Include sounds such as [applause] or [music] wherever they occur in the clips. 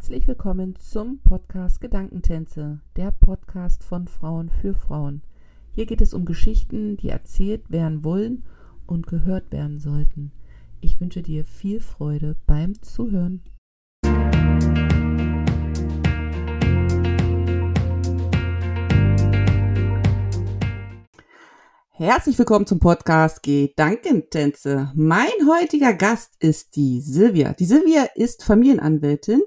Herzlich willkommen zum Podcast Gedankentänze, der Podcast von Frauen für Frauen. Hier geht es um Geschichten, die erzählt werden wollen und gehört werden sollten. Ich wünsche dir viel Freude beim Zuhören. Herzlich willkommen zum Podcast Gedankentänze. Mein heutiger Gast ist die Silvia. Die Silvia ist Familienanwältin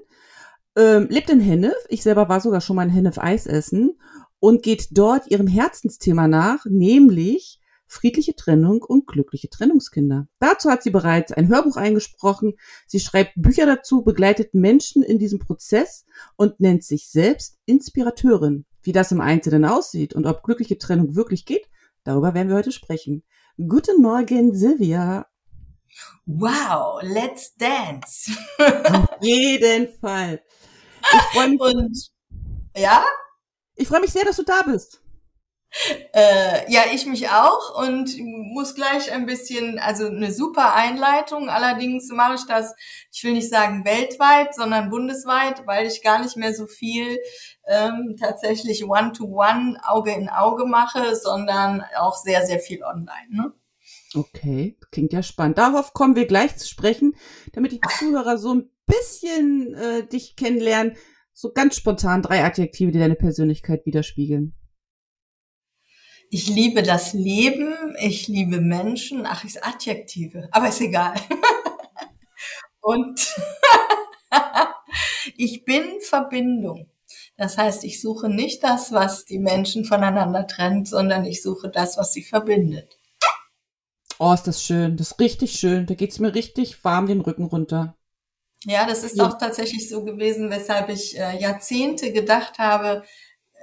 ähm, lebt in Hennef. Ich selber war sogar schon mal in Hennef Eis essen und geht dort ihrem Herzensthema nach, nämlich friedliche Trennung und glückliche Trennungskinder. Dazu hat sie bereits ein Hörbuch eingesprochen. Sie schreibt Bücher dazu, begleitet Menschen in diesem Prozess und nennt sich selbst Inspirateurin. Wie das im Einzelnen aussieht und ob glückliche Trennung wirklich geht, darüber werden wir heute sprechen. Guten Morgen, Silvia. Wow, let's dance. Auf jeden Fall. Ich freue mich. Und, ja? Ich freue mich sehr, dass du da bist. Äh, ja, ich mich auch und muss gleich ein bisschen, also eine super Einleitung. Allerdings mache ich das, ich will nicht sagen weltweit, sondern bundesweit, weil ich gar nicht mehr so viel ähm, tatsächlich One-to-One, Auge in Auge mache, sondern auch sehr, sehr viel online. Ne? Okay, klingt ja spannend. Darauf kommen wir gleich zu sprechen, damit die Zuhörer so ein bisschen äh, dich kennenlernen. So ganz spontan drei Adjektive, die deine Persönlichkeit widerspiegeln. Ich liebe das Leben, ich liebe Menschen. Ach, ist Adjektive, aber ist egal. [laughs] Und [laughs] ich bin Verbindung. Das heißt, ich suche nicht das, was die Menschen voneinander trennt, sondern ich suche das, was sie verbindet. Oh, ist das schön. Das ist richtig schön. Da geht's mir richtig warm den Rücken runter. Ja, das ist ja. auch tatsächlich so gewesen, weshalb ich äh, Jahrzehnte gedacht habe,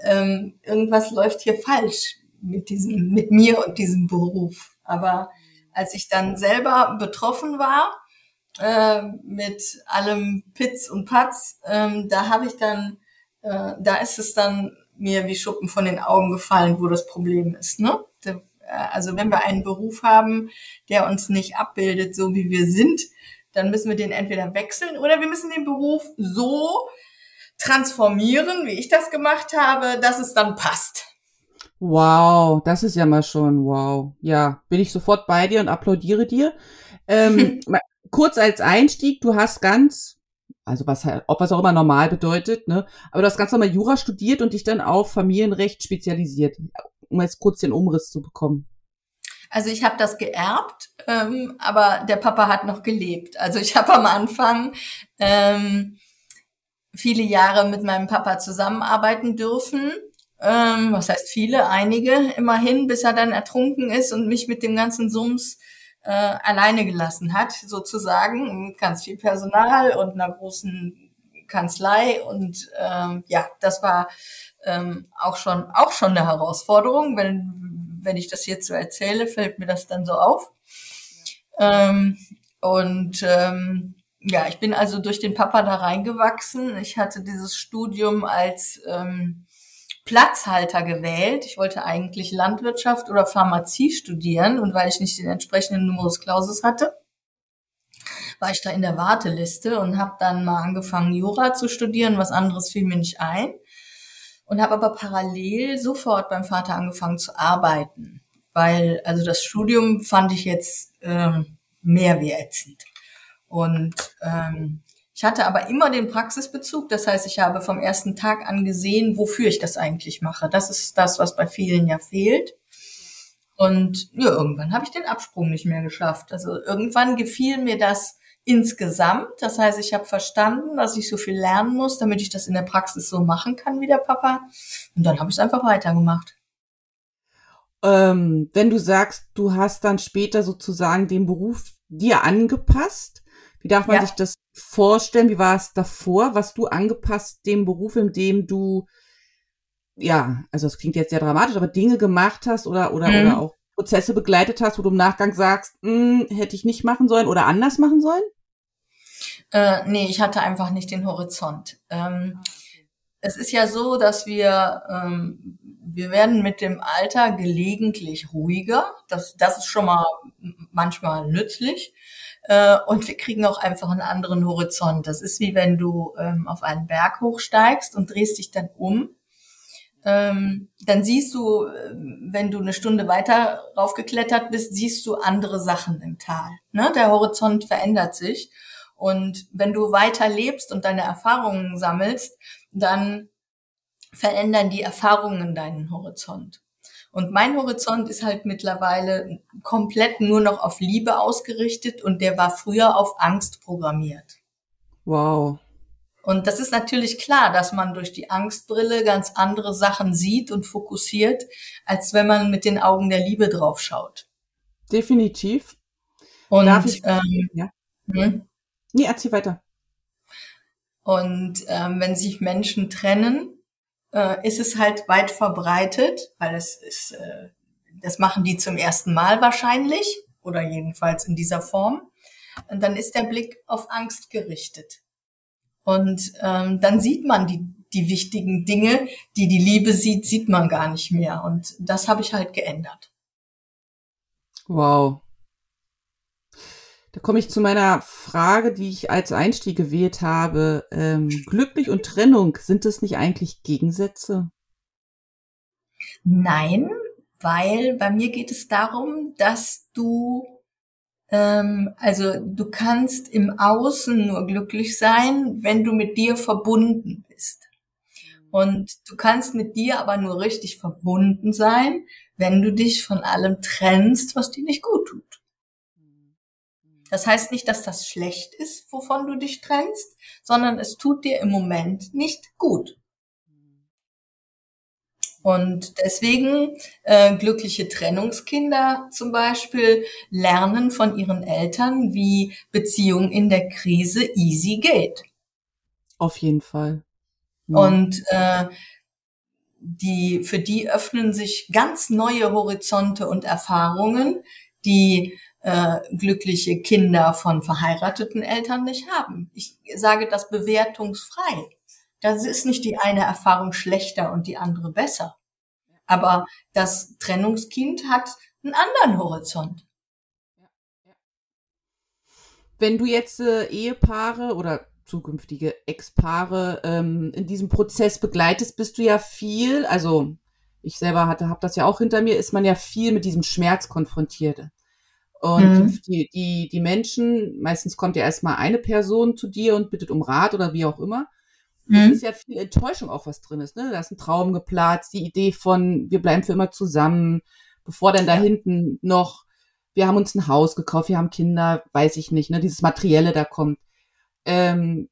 ähm, irgendwas läuft hier falsch mit diesem, mit mir und diesem Beruf. Aber als ich dann selber betroffen war, äh, mit allem Pitz und Patz, ähm, da habe ich dann, äh, da ist es dann mir wie Schuppen von den Augen gefallen, wo das Problem ist. Ne? Also wenn wir einen Beruf haben, der uns nicht abbildet, so wie wir sind, dann müssen wir den entweder wechseln oder wir müssen den Beruf so transformieren, wie ich das gemacht habe, dass es dann passt. Wow, das ist ja mal schon wow. Ja, bin ich sofort bei dir und applaudiere dir. Ähm, [laughs] kurz als Einstieg, du hast ganz, also was, ob was auch immer normal bedeutet, ne, aber du hast ganz normal Jura studiert und dich dann auf Familienrecht spezialisiert um jetzt kurz den Umriss zu bekommen? Also ich habe das geerbt, ähm, aber der Papa hat noch gelebt. Also ich habe am Anfang ähm, viele Jahre mit meinem Papa zusammenarbeiten dürfen. Ähm, was heißt viele? Einige immerhin, bis er dann ertrunken ist und mich mit dem ganzen Sums äh, alleine gelassen hat, sozusagen. Mit ganz viel Personal und einer großen Kanzlei. Und ähm, ja, das war ähm, auch schon auch schon eine Herausforderung. Wenn wenn ich das jetzt so erzähle, fällt mir das dann so auf. Ähm, und ähm, ja, ich bin also durch den Papa da reingewachsen. Ich hatte dieses Studium als ähm, Platzhalter gewählt. Ich wollte eigentlich Landwirtschaft oder Pharmazie studieren und weil ich nicht den entsprechenden Numerus Clausus hatte, war ich da in der Warteliste und habe dann mal angefangen, Jura zu studieren. Was anderes fiel mir nicht ein und habe aber parallel sofort beim Vater angefangen zu arbeiten, weil also das Studium fand ich jetzt ähm, mehr wie ätzend. Und ähm, ich hatte aber immer den Praxisbezug, das heißt, ich habe vom ersten Tag an gesehen, wofür ich das eigentlich mache. Das ist das, was bei vielen ja fehlt. Und ja, irgendwann habe ich den Absprung nicht mehr geschafft. Also irgendwann gefiel mir das insgesamt. Das heißt, ich habe verstanden, dass ich so viel lernen muss, damit ich das in der Praxis so machen kann wie der Papa. Und dann habe ich es einfach weitergemacht. Ähm, wenn du sagst, du hast dann später sozusagen den Beruf dir angepasst, wie darf man ja. sich das vorstellen? Wie war es davor? Was du angepasst dem Beruf, in dem du ja, also es klingt jetzt sehr dramatisch, aber Dinge gemacht hast oder oder mhm. oder auch Prozesse begleitet hast, wo du im Nachgang sagst, hm, hätte ich nicht machen sollen oder anders machen sollen? Äh, nee, ich hatte einfach nicht den Horizont. Ähm, es ist ja so, dass wir, ähm, wir werden mit dem Alter gelegentlich ruhiger. Das, das ist schon mal manchmal nützlich. Äh, und wir kriegen auch einfach einen anderen Horizont. Das ist wie wenn du ähm, auf einen Berg hochsteigst und drehst dich dann um. Ähm, dann siehst du, äh, wenn du eine Stunde weiter raufgeklettert bist, siehst du andere Sachen im Tal. Ne? Der Horizont verändert sich. Und wenn du weiter lebst und deine Erfahrungen sammelst, dann verändern die Erfahrungen deinen Horizont. Und mein Horizont ist halt mittlerweile komplett nur noch auf Liebe ausgerichtet und der war früher auf Angst programmiert. Wow. Und das ist natürlich klar, dass man durch die Angstbrille ganz andere Sachen sieht und fokussiert, als wenn man mit den Augen der Liebe drauf schaut. Definitiv. Und Darf ich, ähm, ja. Hm? Nee, erzähl weiter. Und ähm, wenn sich Menschen trennen, äh, ist es halt weit verbreitet, weil es ist, äh, das machen die zum ersten Mal wahrscheinlich oder jedenfalls in dieser Form. Und dann ist der Blick auf Angst gerichtet. Und ähm, dann sieht man die, die wichtigen Dinge, die die Liebe sieht, sieht man gar nicht mehr. Und das habe ich halt geändert. Wow. Da komme ich zu meiner Frage, die ich als Einstieg gewählt habe. Ähm, glücklich und Trennung, sind das nicht eigentlich Gegensätze? Nein, weil bei mir geht es darum, dass du, ähm, also du kannst im Außen nur glücklich sein, wenn du mit dir verbunden bist. Und du kannst mit dir aber nur richtig verbunden sein, wenn du dich von allem trennst, was dir nicht gut tut. Das heißt nicht, dass das schlecht ist, wovon du dich trennst, sondern es tut dir im Moment nicht gut. Und deswegen äh, glückliche Trennungskinder zum Beispiel lernen von ihren Eltern, wie Beziehung in der Krise easy geht. Auf jeden Fall. Mhm. Und äh, die, für die öffnen sich ganz neue Horizonte und Erfahrungen, die äh, glückliche Kinder von verheirateten Eltern nicht haben. Ich sage das bewertungsfrei. Das ist nicht die eine Erfahrung schlechter und die andere besser. Aber das Trennungskind hat einen anderen Horizont. Wenn du jetzt äh, Ehepaare oder zukünftige Ex-Paare ähm, in diesem Prozess begleitest, bist du ja viel, also ich selber hatte, habe das ja auch hinter mir, ist man ja viel mit diesem Schmerz konfrontiert. Und mhm. die, die, die Menschen, meistens kommt ja erstmal eine Person zu dir und bittet um Rat oder wie auch immer. Mhm. Es ist ja viel Enttäuschung auch, was drin ist. Ne? Da ist ein Traum geplatzt, die Idee von, wir bleiben für immer zusammen, bevor dann da hinten noch, wir haben uns ein Haus gekauft, wir haben Kinder, weiß ich nicht, ne? dieses Materielle da kommt. Ähm,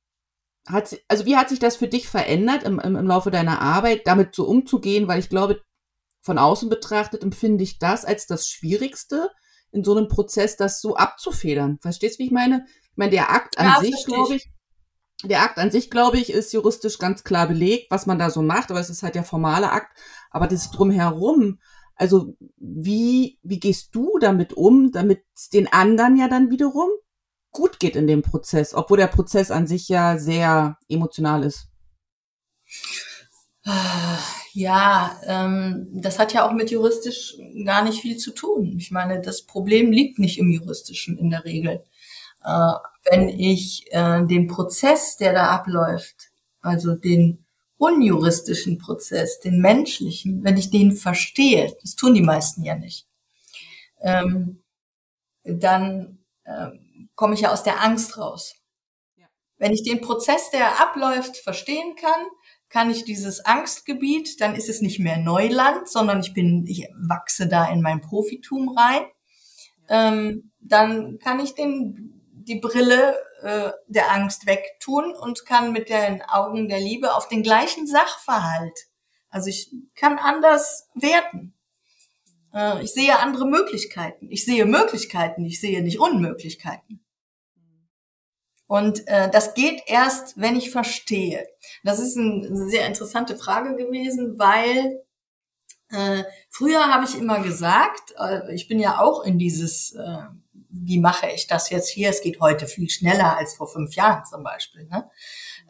hat, also wie hat sich das für dich verändert im, im, im Laufe deiner Arbeit, damit so umzugehen? Weil ich glaube, von außen betrachtet empfinde ich das als das Schwierigste, in so einem Prozess das so abzufedern. Verstehst du, wie ich meine? Ich meine, der Akt an ja, sich, glaube ich, der Akt an sich, glaube ich, ist juristisch ganz klar belegt, was man da so macht, aber es ist halt der formale Akt. Aber das drumherum, also wie, wie gehst du damit um, damit es den anderen ja dann wiederum gut geht in dem Prozess, obwohl der Prozess an sich ja sehr emotional ist? Ja, ähm, das hat ja auch mit juristisch gar nicht viel zu tun. Ich meine, das Problem liegt nicht im juristischen in der Regel. Äh, wenn ich äh, den Prozess, der da abläuft, also den unjuristischen Prozess, den menschlichen, wenn ich den verstehe, das tun die meisten ja nicht, ähm, dann äh, komme ich ja aus der Angst raus. Wenn ich den Prozess, der abläuft, verstehen kann, kann ich dieses Angstgebiet, dann ist es nicht mehr Neuland, sondern ich bin, ich wachse da in mein Profitum rein. Ähm, dann kann ich den, die Brille äh, der Angst wegtun und kann mit den Augen der Liebe auf den gleichen Sachverhalt. Also ich kann anders werten. Äh, ich sehe andere Möglichkeiten. Ich sehe Möglichkeiten, ich sehe nicht Unmöglichkeiten. Und äh, das geht erst, wenn ich verstehe. Das ist ein, eine sehr interessante Frage gewesen, weil äh, früher habe ich immer gesagt, äh, ich bin ja auch in dieses, äh, wie mache ich das jetzt hier? Es geht heute viel schneller als vor fünf Jahren zum Beispiel. Ne?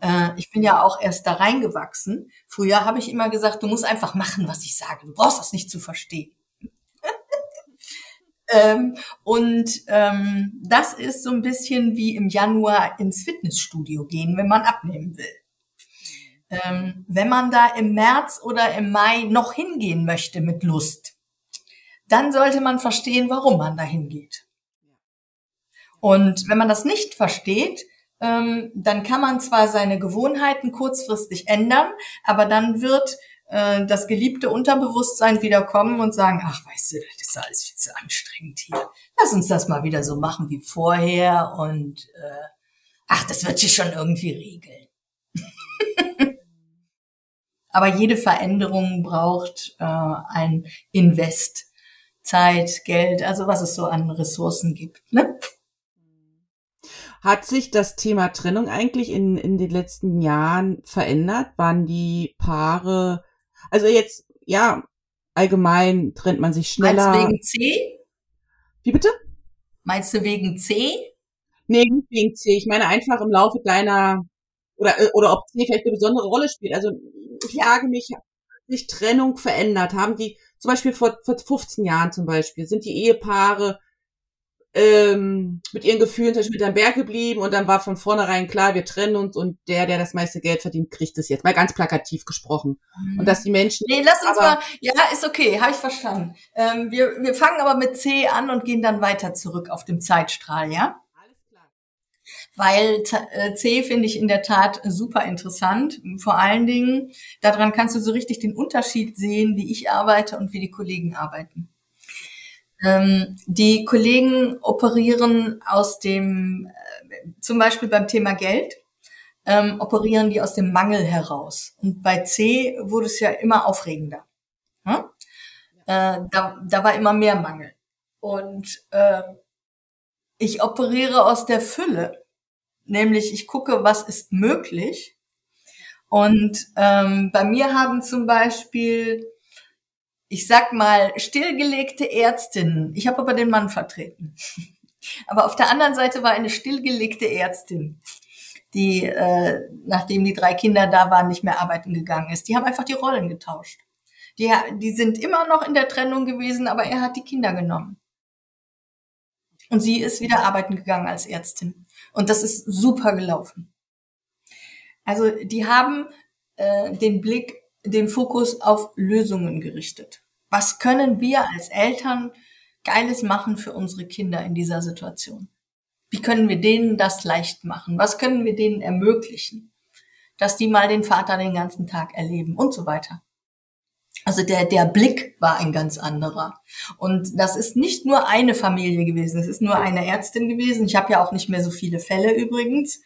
Äh, ich bin ja auch erst da reingewachsen. Früher habe ich immer gesagt, du musst einfach machen, was ich sage. Du brauchst das nicht zu verstehen. [laughs] ähm, und ähm, das ist so ein bisschen wie im Januar ins Fitnessstudio gehen, wenn man abnehmen will. Ähm, wenn man da im März oder im Mai noch hingehen möchte mit Lust, dann sollte man verstehen, warum man da hingeht. Und wenn man das nicht versteht, ähm, dann kann man zwar seine Gewohnheiten kurzfristig ändern, aber dann wird äh, das geliebte Unterbewusstsein wieder kommen und sagen, ach, weißt du, das ist alles viel zu anstrengend hier. Lass uns das mal wieder so machen wie vorher und äh, ach, das wird sich schon irgendwie regeln. [laughs] aber jede Veränderung braucht äh, ein Invest. Zeit, Geld, also was es so an Ressourcen gibt. Ne? Hat sich das Thema Trennung eigentlich in, in den letzten Jahren verändert? Waren die Paare, also jetzt, ja, allgemein trennt man sich schneller. Meinst du wegen C? Wie bitte? Meinst du wegen C? Nee, nicht wegen C. Ich meine einfach im Laufe deiner, oder, oder ob C vielleicht eine besondere Rolle spielt. Also ich frage mich, hat sich Trennung verändert? Haben die, zum Beispiel vor, vor 15 Jahren zum Beispiel, sind die Ehepaare ähm, mit ihren Gefühlen zum Beispiel mit am Berg geblieben und dann war von vornherein klar, wir trennen uns und der, der das meiste Geld verdient, kriegt es jetzt. Mal ganz plakativ gesprochen. Mhm. Und dass die Menschen. Nee, lass uns mal. Ja, ist okay, habe ich verstanden. Ähm, wir, wir fangen aber mit C an und gehen dann weiter zurück auf dem Zeitstrahl, ja? Alles klar. Weil äh, C finde ich in der Tat super interessant. Vor allen Dingen, daran kannst du so richtig den Unterschied sehen, wie ich arbeite und wie die Kollegen arbeiten. Ähm, die Kollegen operieren aus dem, äh, zum Beispiel beim Thema Geld, ähm, operieren die aus dem Mangel heraus. Und bei C wurde es ja immer aufregender. Hm? Äh, da, da war immer mehr Mangel. Und äh, ich operiere aus der Fülle, nämlich ich gucke, was ist möglich. Und ähm, bei mir haben zum Beispiel ich sag mal, stillgelegte Ärztin. Ich habe aber den Mann vertreten. [laughs] Aber auf der anderen Seite war eine stillgelegte Ärztin, die, äh, nachdem die drei Kinder da waren, nicht mehr arbeiten gegangen ist. Die haben einfach die Rollen getauscht. Die, die sind immer noch in der Trennung gewesen, aber er hat die Kinder genommen. Und sie ist wieder arbeiten gegangen als Ärztin. Und das ist super gelaufen. Also die haben äh, den Blick den Fokus auf Lösungen gerichtet. Was können wir als Eltern Geiles machen für unsere Kinder in dieser Situation? Wie können wir denen das leicht machen? Was können wir denen ermöglichen? Dass die mal den Vater den ganzen Tag erleben und so weiter. Also der, der Blick war ein ganz anderer. Und das ist nicht nur eine Familie gewesen, es ist nur eine Ärztin gewesen. Ich habe ja auch nicht mehr so viele Fälle übrigens,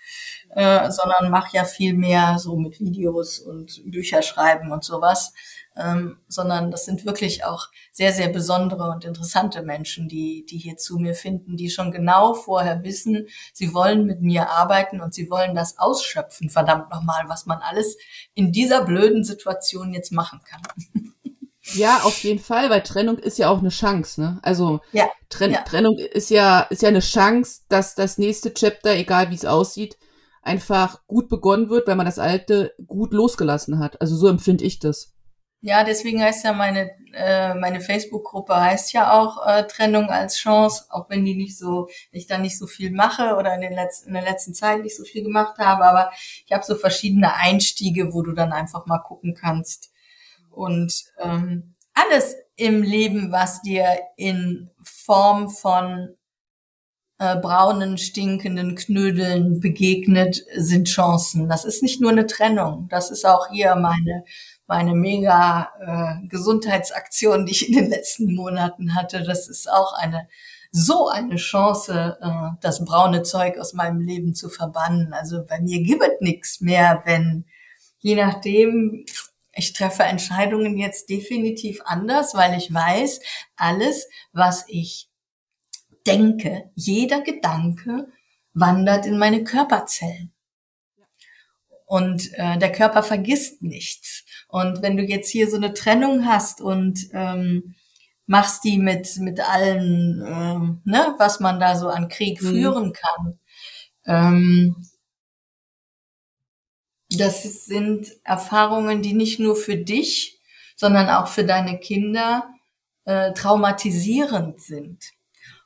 äh, sondern mache ja viel mehr so mit Videos und Bücher schreiben und sowas. Ähm, sondern das sind wirklich auch sehr, sehr besondere und interessante Menschen, die, die hier zu mir finden, die schon genau vorher wissen, sie wollen mit mir arbeiten und sie wollen das ausschöpfen, verdammt nochmal, was man alles in dieser blöden Situation jetzt machen kann. [laughs] Ja, auf jeden Fall, weil Trennung ist ja auch eine Chance, ne? Also ja, Tren ja. Trennung ist ja ist ja eine Chance, dass das nächste Chapter, egal wie es aussieht, einfach gut begonnen wird, weil man das alte gut losgelassen hat. Also so empfinde ich das. Ja, deswegen heißt ja meine äh, meine Facebook-Gruppe heißt ja auch äh, Trennung als Chance, auch wenn die nicht so ich da nicht so viel mache oder in den letzten in der letzten Zeit nicht so viel gemacht habe, aber ich habe so verschiedene Einstiege, wo du dann einfach mal gucken kannst und ähm, alles im Leben, was dir in Form von äh, braunen, stinkenden Knödeln begegnet, sind Chancen. Das ist nicht nur eine Trennung, das ist auch hier meine meine mega äh, Gesundheitsaktion, die ich in den letzten Monaten hatte. Das ist auch eine so eine Chance, äh, das braune Zeug aus meinem Leben zu verbannen. Also bei mir gibt es nichts mehr, wenn je nachdem, ich treffe Entscheidungen jetzt definitiv anders, weil ich weiß, alles, was ich denke, jeder Gedanke wandert in meine Körperzellen. Und äh, der Körper vergisst nichts. Und wenn du jetzt hier so eine Trennung hast und ähm, machst die mit mit allen, äh, ne, was man da so an Krieg mhm. führen kann, ähm, das sind Erfahrungen, die nicht nur für dich, sondern auch für deine Kinder äh, traumatisierend sind.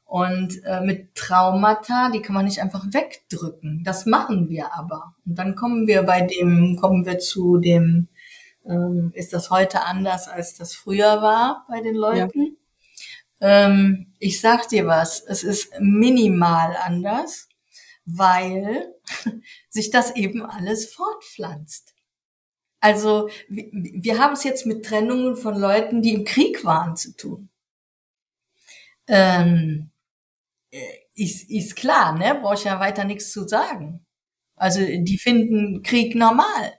Und äh, mit Traumata, die kann man nicht einfach wegdrücken. Das machen wir aber. Und dann kommen wir bei dem, kommen wir zu dem, ähm, ist das heute anders, als das früher war bei den Leuten? Ja. Ähm, ich sag dir was, es ist minimal anders, weil [laughs] sich das eben alles fortpflanzt. Also wir, wir haben es jetzt mit Trennungen von Leuten, die im Krieg waren, zu tun. Ähm, äh, ist, ist klar, ne? Brauche ich ja weiter nichts zu sagen. Also die finden Krieg normal.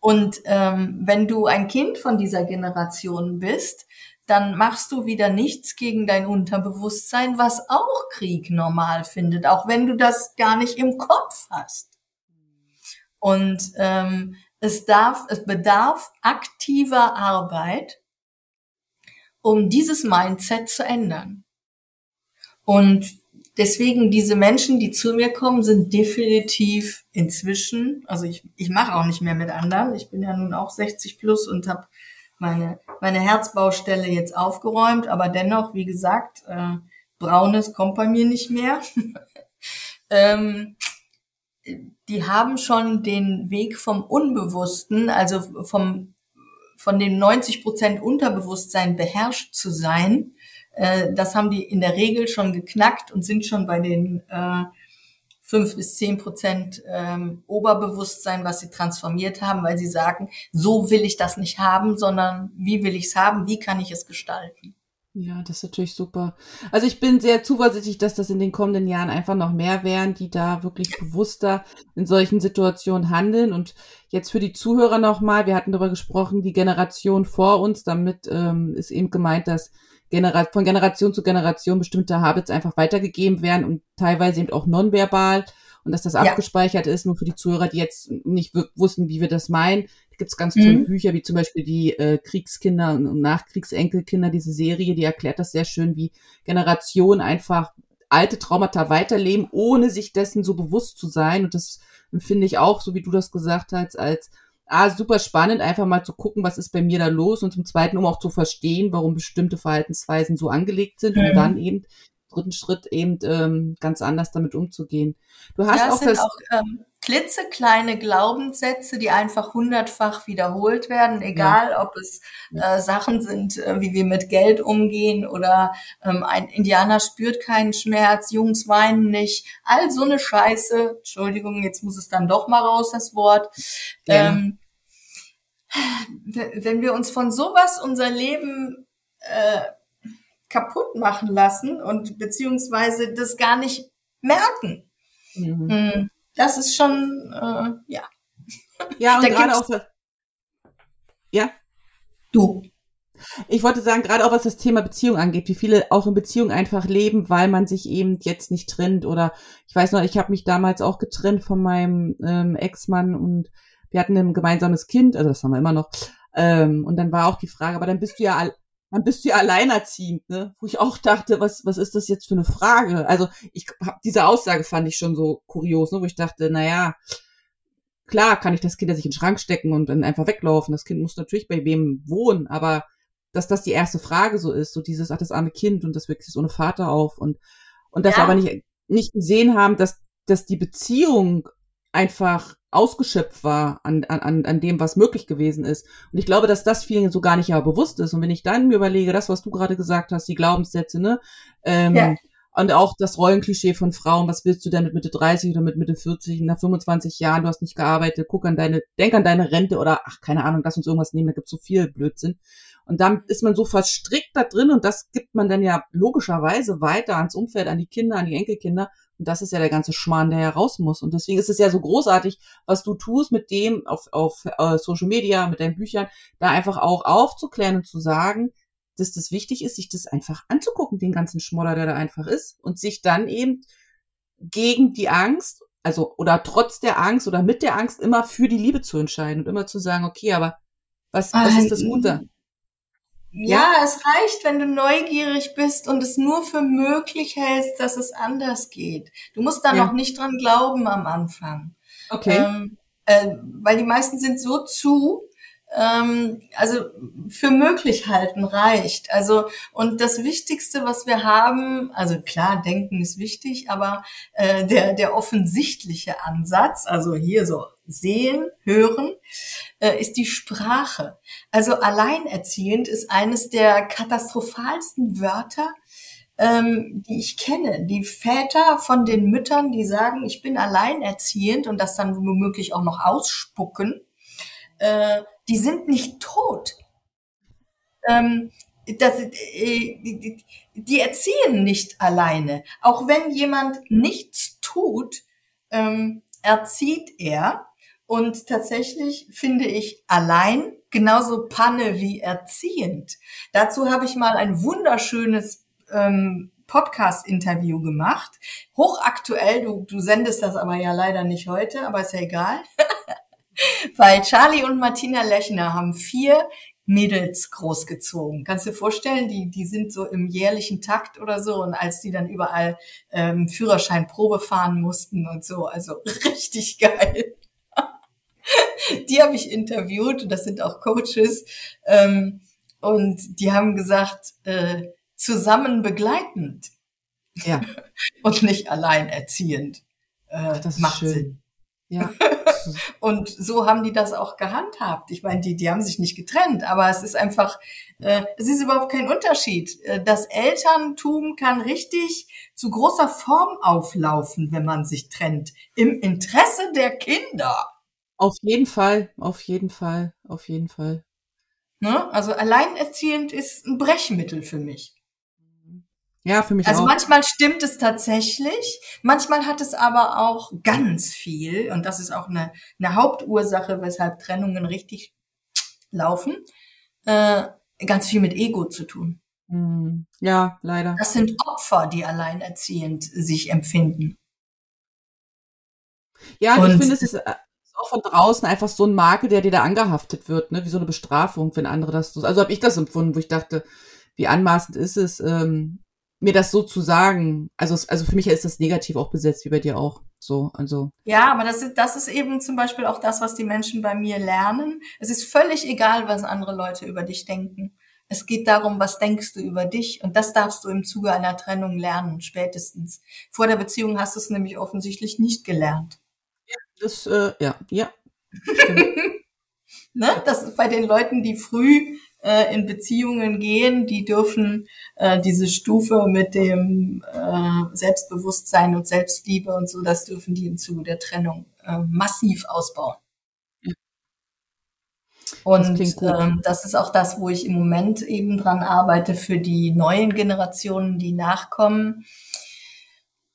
Und ähm, wenn du ein Kind von dieser Generation bist, dann machst du wieder nichts gegen dein Unterbewusstsein, was auch Krieg normal findet, auch wenn du das gar nicht im Kopf hast. Und ähm, es darf, es bedarf aktiver Arbeit, um dieses Mindset zu ändern. Und deswegen diese Menschen, die zu mir kommen, sind definitiv inzwischen, also ich, ich mache auch nicht mehr mit anderen. Ich bin ja nun auch 60 plus und habe meine, meine Herzbaustelle jetzt aufgeräumt, aber dennoch, wie gesagt, äh, Braunes kommt bei mir nicht mehr. [laughs] ähm, die haben schon den Weg vom Unbewussten, also vom, von den 90 Prozent Unterbewusstsein beherrscht zu sein, äh, das haben die in der Regel schon geknackt und sind schon bei den äh, fünf bis zehn Prozent ähm, Oberbewusstsein, was sie transformiert haben, weil sie sagen, so will ich das nicht haben, sondern wie will ich es haben, wie kann ich es gestalten. Ja, das ist natürlich super. Also ich bin sehr zuversichtlich, dass das in den kommenden Jahren einfach noch mehr werden, die da wirklich bewusster in solchen Situationen handeln. Und jetzt für die Zuhörer nochmal, wir hatten darüber gesprochen, die Generation vor uns, damit ähm, ist eben gemeint, dass Genera von Generation zu Generation bestimmte Habits einfach weitergegeben werden und teilweise eben auch nonverbal und dass das ja. abgespeichert ist, nur für die Zuhörer, die jetzt nicht wussten, wie wir das meinen. Da gibt es ganz tolle mhm. Bücher, wie zum Beispiel die äh, Kriegskinder und Nachkriegsenkelkinder, diese Serie, die erklärt das sehr schön, wie Generationen einfach alte Traumata weiterleben, ohne sich dessen so bewusst zu sein. Und das finde ich auch, so wie du das gesagt hast, als ah, super spannend, einfach mal zu gucken, was ist bei mir da los und zum Zweiten, um auch zu verstehen, warum bestimmte Verhaltensweisen so angelegt sind mhm. und dann eben dritten Schritt eben ähm, ganz anders damit umzugehen. Du hast ja, auch das auch ähm, klitzekleine Glaubenssätze, die einfach hundertfach wiederholt werden, egal ja. ob es äh, Sachen sind, äh, wie wir mit Geld umgehen oder ähm, ein Indianer spürt keinen Schmerz, Jungs weinen nicht, all so eine Scheiße. Entschuldigung, jetzt muss es dann doch mal raus, das Wort. Ja. Ähm, wenn wir uns von sowas unser Leben äh, kaputt machen lassen und beziehungsweise das gar nicht merken. Mhm. Hm, das ist schon, äh, ja. Ja, [laughs] und gerade auch, ja? Du. Ich wollte sagen, gerade auch was das Thema Beziehung angeht, wie viele auch in Beziehung einfach leben, weil man sich eben jetzt nicht trennt. Oder ich weiß noch, ich habe mich damals auch getrennt von meinem ähm, Ex-Mann und wir hatten ein gemeinsames Kind, also das haben wir immer noch. Ähm, und dann war auch die Frage, aber dann bist du ja dann bist du ja alleinerziehend, ne? Wo ich auch dachte, was, was ist das jetzt für eine Frage? Also ich hab, diese Aussage fand ich schon so kurios, ne? wo ich dachte, na ja, klar kann ich das Kind ja sich in den Schrank stecken und dann einfach weglaufen. Das Kind muss natürlich bei wem wohnen, aber dass das die erste Frage so ist, so dieses, ach, das arme Kind und das wächst ohne Vater auf und, und das ja. aber nicht, nicht gesehen haben, dass, dass die Beziehung einfach ausgeschöpft war an, an, an dem, was möglich gewesen ist. Und ich glaube, dass das vielen so gar nicht ja bewusst ist. Und wenn ich dann mir überlege, das, was du gerade gesagt hast, die Glaubenssätze, ne? Ähm, ja. Und auch das Rollenklischee von Frauen, was willst du denn mit Mitte 30 oder mit Mitte 40, nach 25 Jahren, du hast nicht gearbeitet, guck an deine, denk an deine Rente oder ach, keine Ahnung, lass uns irgendwas nehmen, da gibt's so viel Blödsinn. Und dann ist man so verstrickt da drin und das gibt man dann ja logischerweise weiter ans Umfeld, an die Kinder, an die Enkelkinder und das ist ja der ganze Schmarrn, der heraus muss. Und deswegen ist es ja so großartig, was du tust mit dem auf, auf uh, Social Media, mit deinen Büchern, da einfach auch aufzuklären und zu sagen, dass das wichtig ist, sich das einfach anzugucken, den ganzen Schmodder, der da einfach ist, und sich dann eben gegen die Angst, also oder trotz der Angst oder mit der Angst immer für die Liebe zu entscheiden und immer zu sagen, okay, aber was, was ist das Gute? Ja, es reicht, wenn du neugierig bist und es nur für möglich hältst, dass es anders geht. Du musst da ja. noch nicht dran glauben am Anfang. Okay. Ähm, äh, weil die meisten sind so zu, ähm, also für möglich halten reicht. Also und das Wichtigste, was wir haben, also klar, denken ist wichtig, aber äh, der der offensichtliche Ansatz, also hier so sehen, hören, äh, ist die Sprache. Also alleinerziehend ist eines der katastrophalsten Wörter, ähm, die ich kenne. Die Väter von den Müttern, die sagen, ich bin alleinerziehend und das dann womöglich auch noch ausspucken, äh, die sind nicht tot. Ähm, das, äh, die, erziehen nicht alleine. Auch wenn jemand nichts tut, ähm, erzieht er. Und tatsächlich finde ich allein genauso Panne wie erziehend. Dazu habe ich mal ein wunderschönes ähm, Podcast-Interview gemacht. Hochaktuell, du, du sendest das aber ja leider nicht heute, aber ist ja egal. [laughs] Weil Charlie und Martina Lechner haben vier Mädels großgezogen. Kannst du dir vorstellen, die, die sind so im jährlichen Takt oder so und als die dann überall ähm, Führerschein Probe fahren mussten und so, also [laughs] richtig geil. [laughs] die habe ich interviewt und das sind auch Coaches ähm, und die haben gesagt, äh, zusammen begleitend. Ja. [laughs] Und nicht allein erziehend. Äh, das macht schön. Sinn. Ja. [laughs] und so haben die das auch gehandhabt. Ich meine, die, die haben sich nicht getrennt, aber es ist einfach, äh, es ist überhaupt kein Unterschied. Äh, das Elterntum kann richtig zu großer Form auflaufen, wenn man sich trennt. Im Interesse der Kinder. Auf jeden Fall, auf jeden Fall, auf jeden Fall. Ne? Also alleinerziehend ist ein Brechmittel für mich. Ja, für mich also auch. Also manchmal stimmt es tatsächlich, manchmal hat es aber auch ganz viel, und das ist auch eine, eine Hauptursache, weshalb Trennungen richtig laufen, äh, ganz viel mit Ego zu tun. Hm. Ja, leider. Das sind Opfer, die alleinerziehend sich empfinden. Ja, und ich finde, es ist äh, auch von draußen einfach so ein Makel, der dir da angehaftet wird, ne? wie so eine Bestrafung, wenn andere das so. Also habe ich das empfunden, wo ich dachte, wie anmaßend ist es, ähm, mir das so zu sagen. Also, also für mich ist das negativ auch besetzt, wie bei dir auch. So, also. Ja, aber das ist, das ist eben zum Beispiel auch das, was die Menschen bei mir lernen. Es ist völlig egal, was andere Leute über dich denken. Es geht darum, was denkst du über dich? Und das darfst du im Zuge einer Trennung lernen, spätestens. Vor der Beziehung hast du es nämlich offensichtlich nicht gelernt. Das, äh, ja, ja. [laughs] ne? Das ist bei den Leuten, die früh äh, in Beziehungen gehen, die dürfen äh, diese Stufe mit dem äh, Selbstbewusstsein und Selbstliebe und so, das dürfen die im Zuge der Trennung äh, massiv ausbauen. Und das, ähm, das ist auch das, wo ich im Moment eben dran arbeite für die neuen Generationen, die nachkommen.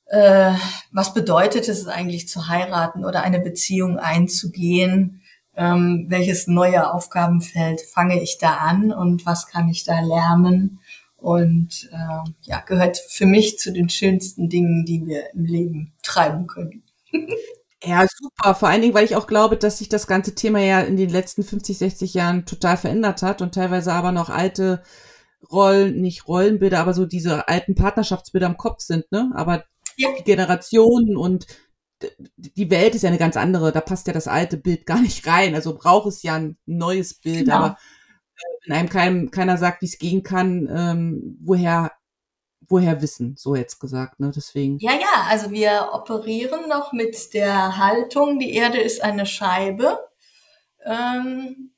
Äh, was bedeutet es eigentlich zu heiraten oder eine Beziehung einzugehen? ähm, welches neue Aufgabenfeld fange ich da an und was kann ich da lernen. Und äh, ja, gehört für mich zu den schönsten Dingen, die wir im Leben treiben können. [laughs] Ja, super. Vor allen Dingen, weil ich auch glaube, dass sich das ganze Thema ja in den letzten 50, 60 Jahren total verändert hat und teilweise aber noch alte Rollen, nicht Rollenbilder, aber so diese alten Partnerschaftsbilder im Kopf sind, ne? Aber ja. die Generationen und die Welt ist ja eine ganz andere, da passt ja das alte Bild gar nicht rein. Also braucht es ja ein neues Bild, genau. aber äh, wenn einem kein, keiner sagt, wie es gehen kann, ähm, woher, woher wissen, so jetzt gesagt, ne? Deswegen. Ja, ja, also wir operieren noch mit der Haltung, die Erde ist eine Scheibe. Ähm,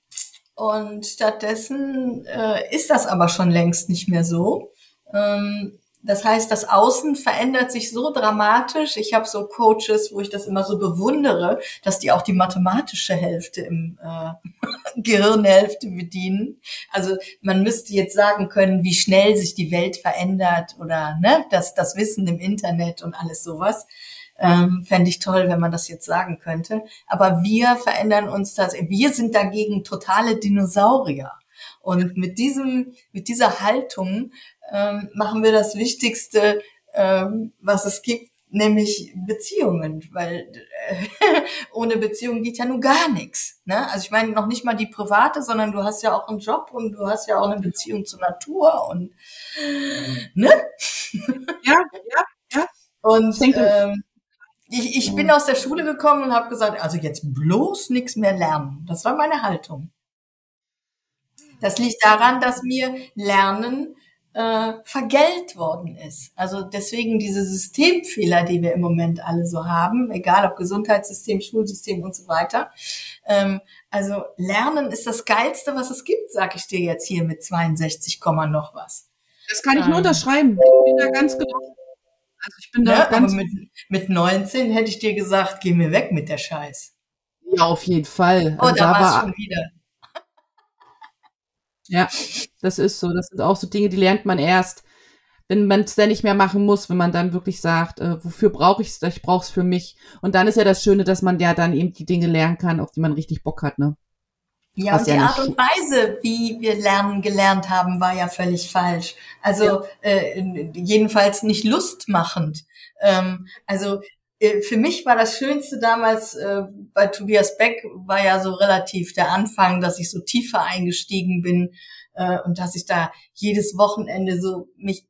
und stattdessen äh, ist das aber schon längst nicht mehr so. Ähm, das heißt, das Außen verändert sich so dramatisch. Ich habe so Coaches, wo ich das immer so bewundere, dass die auch die mathematische Hälfte im äh, [laughs] Gehirnhälfte bedienen. Also man müsste jetzt sagen können, wie schnell sich die Welt verändert oder ne, das, das Wissen im Internet und alles sowas. Ähm, Fände ich toll, wenn man das jetzt sagen könnte. Aber wir verändern uns das. Wir sind dagegen totale Dinosaurier. Und mit diesem, mit dieser Haltung ähm, machen wir das Wichtigste, ähm, was es gibt, nämlich Beziehungen, weil äh, [laughs] ohne Beziehung geht ja nun gar nichts. Ne? Also ich meine noch nicht mal die private, sondern du hast ja auch einen Job und du hast ja auch eine Beziehung zur Natur und ne? Ja, ja, ja. Und ähm, Ich, ich bin aus der Schule gekommen und habe gesagt, also jetzt bloß nichts mehr lernen. Das war meine Haltung. Das liegt daran, dass mir Lernen äh, vergällt worden ist. Also deswegen diese Systemfehler, die wir im Moment alle so haben, egal ob Gesundheitssystem, Schulsystem und so weiter. Ähm, also Lernen ist das Geilste, was es gibt, sag ich dir jetzt hier mit 62, noch was. Das kann ich ähm, nur unterschreiben. Ich bin da ganz genau. Also ich bin da ne, ganz. mit, mit 19 hätte ich dir gesagt, geh mir weg mit der Scheiß. Ja, auf jeden Fall. Oh, also da, da war schon wieder. Ja, das ist so. Das sind auch so Dinge, die lernt man erst, wenn man es dann nicht mehr machen muss, wenn man dann wirklich sagt, äh, wofür brauche ich es? Ich brauche es für mich. Und dann ist ja das Schöne, dass man ja dann eben die Dinge lernen kann, auf die man richtig Bock hat, ne? Ja, Was und die ja Art und Weise, wie wir lernen gelernt haben, war ja völlig falsch. Also ja. äh, jedenfalls nicht lustmachend. Ähm, also für mich war das Schönste damals äh, bei Tobias Beck war ja so relativ der Anfang, dass ich so tiefer eingestiegen bin äh, und dass ich da jedes Wochenende so mich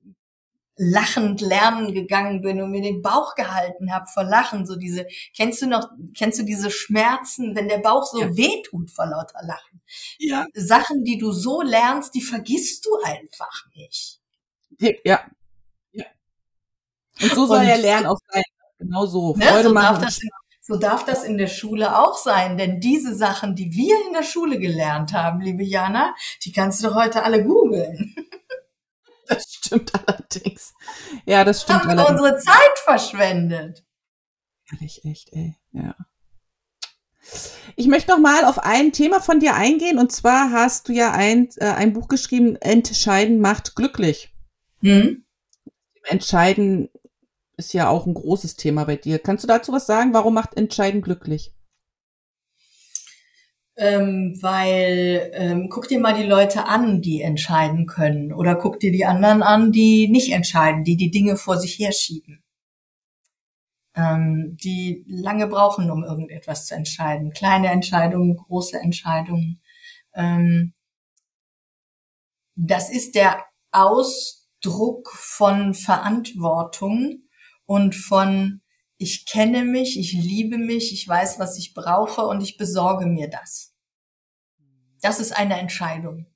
lachend lernen gegangen bin und mir den Bauch gehalten habe vor Lachen. So diese, kennst du noch, kennst du diese Schmerzen, wenn der Bauch so ja. wehtut vor lauter Lachen? Ja. Sachen, die du so lernst, die vergisst du einfach nicht. Ja. ja. Und so soll und, er lernen auch sein. Genau so. Ne, Freude so machen. Darf das, so darf das in der Schule auch sein, denn diese Sachen, die wir in der Schule gelernt haben, liebe Jana, die kannst du heute alle googeln. [laughs] Das stimmt allerdings. Ja, das stimmt haben allerdings. unsere Zeit verschwendet. Ehrlich, echt, ey. Ja. Ich möchte noch mal auf ein Thema von dir eingehen und zwar hast du ja ein, äh, ein Buch geschrieben, Entscheiden macht glücklich. Hm? Entscheiden ist ja auch ein großes Thema bei dir. Kannst du dazu was sagen? Warum macht Entscheiden glücklich? Ähm, weil ähm, guck dir mal die Leute an, die entscheiden können, oder guck dir die anderen an, die nicht entscheiden, die die Dinge vor sich herschieben, ähm, die lange brauchen, um irgendetwas zu entscheiden, kleine Entscheidungen, große Entscheidungen. Ähm, das ist der Ausdruck von Verantwortung und von ich kenne mich, ich liebe mich, ich weiß, was ich brauche und ich besorge mir das. Das ist eine Entscheidung.